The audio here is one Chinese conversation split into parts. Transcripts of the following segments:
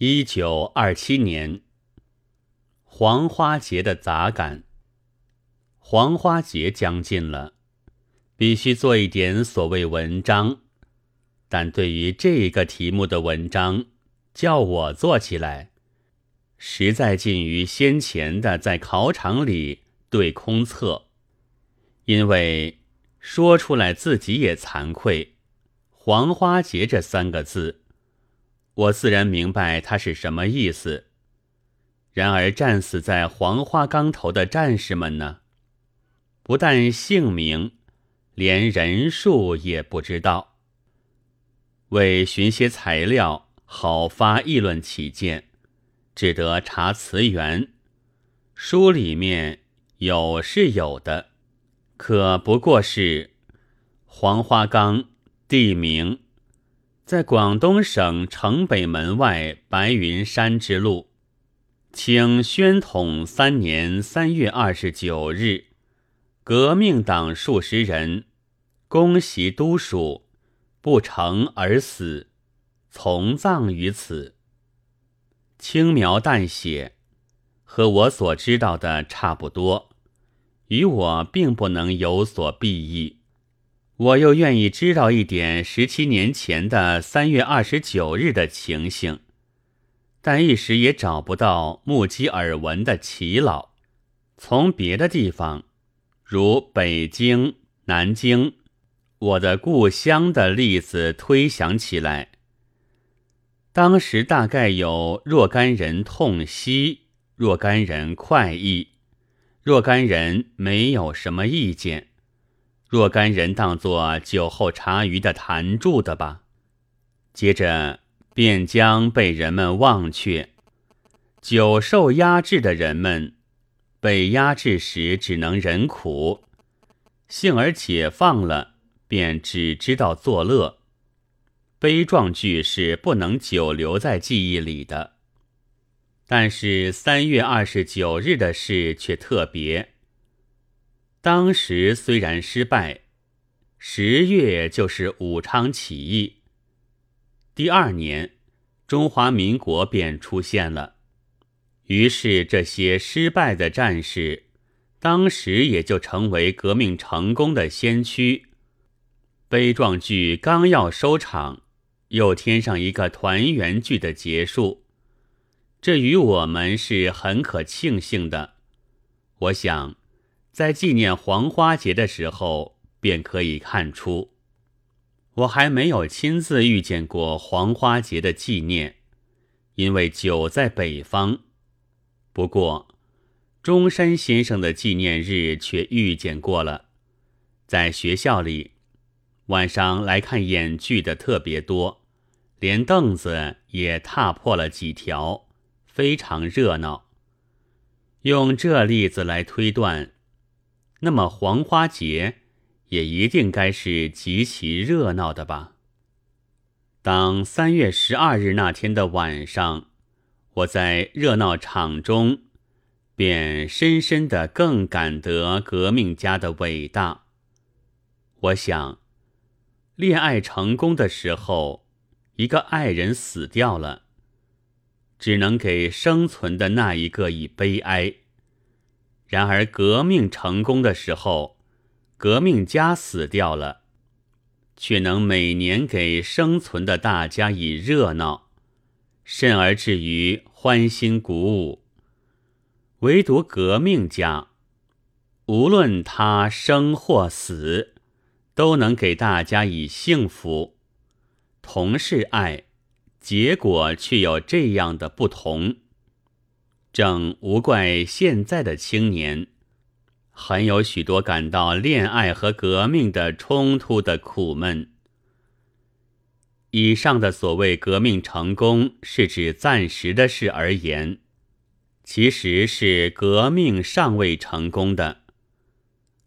一九二七年，黄花节的杂感。黄花节将近了，必须做一点所谓文章。但对于这个题目的文章，叫我做起来，实在近于先前的在考场里对空测，因为说出来自己也惭愧。黄花节这三个字。我自然明白他是什么意思。然而战死在黄花岗头的战士们呢？不但姓名，连人数也不知道。为寻些材料，好发议论起见，只得查词源。书里面有是有的，可不过是黄花岗地名。在广东省城北门外白云山之路，清宣统三年三月二十九日，革命党数十人攻袭都署，不成而死，从葬于此。轻描淡写，和我所知道的差不多，与我并不能有所裨益。我又愿意知道一点十七年前的三月二十九日的情形，但一时也找不到目击耳闻的耆老。从别的地方，如北京、南京，我的故乡的例子推想起来，当时大概有若干人痛惜，若干人快意，若干人没有什么意见。若干人当作酒后茶余的谈住的吧，接着便将被人们忘却。久受压制的人们，被压制时只能忍苦；幸而解放了，便只知道作乐。悲壮剧是不能久留在记忆里的。但是三月二十九日的事却特别。当时虽然失败，十月就是武昌起义。第二年，中华民国便出现了。于是这些失败的战士，当时也就成为革命成功的先驱。悲壮剧刚要收场，又添上一个团圆剧的结束，这与我们是很可庆幸的。我想。在纪念黄花节的时候，便可以看出，我还没有亲自遇见过黄花节的纪念，因为久在北方。不过，中山先生的纪念日却遇见过了，在学校里，晚上来看演剧的特别多，连凳子也踏破了几条，非常热闹。用这例子来推断。那么黄花节也一定该是极其热闹的吧？当三月十二日那天的晚上，我在热闹场中，便深深的更感得革命家的伟大。我想，恋爱成功的时候，一个爱人死掉了，只能给生存的那一个以悲哀。然而，革命成功的时候，革命家死掉了，却能每年给生存的大家以热闹，甚而至于欢欣鼓舞。唯独革命家，无论他生或死，都能给大家以幸福。同是爱，结果却有这样的不同。正无怪现在的青年，很有许多感到恋爱和革命的冲突的苦闷。以上的所谓革命成功，是指暂时的事而言，其实是革命尚未成功的。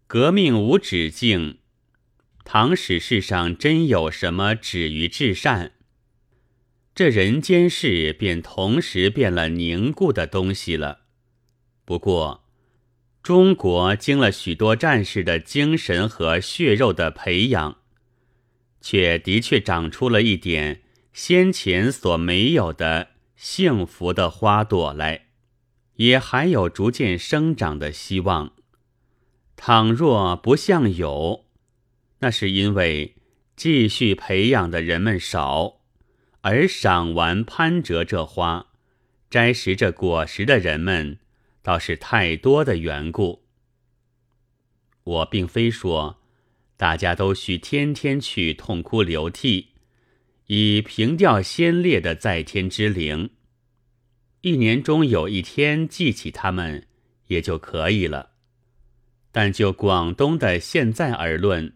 革命无止境，唐史世上真有什么止于至善？这人间事便同时变了凝固的东西了。不过，中国经了许多战士的精神和血肉的培养，却的确长出了一点先前所没有的幸福的花朵来，也还有逐渐生长的希望。倘若不像有，那是因为继续培养的人们少，而赏玩攀折这花、摘食这果实的人们倒是太多的缘故。我并非说大家都需天天去痛哭流涕，以凭吊先烈的在天之灵。一年中有一天记起他们，也就可以了。但就广东的现在而论，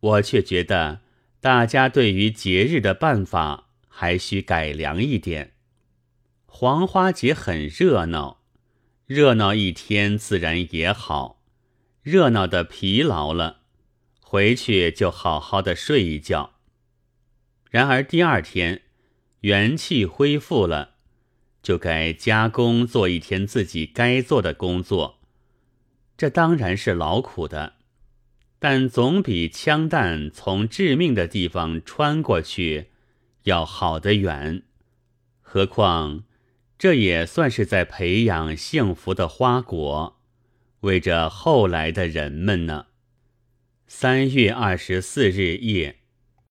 我却觉得大家对于节日的办法还需改良一点。黄花节很热闹，热闹一天自然也好，热闹的疲劳了，回去就好好的睡一觉。然而第二天元气恢复了，就该加工做一天自己该做的工作。这当然是劳苦的，但总比枪弹从致命的地方穿过去要好得远。何况，这也算是在培养幸福的花果，为着后来的人们呢。三月二十四日夜。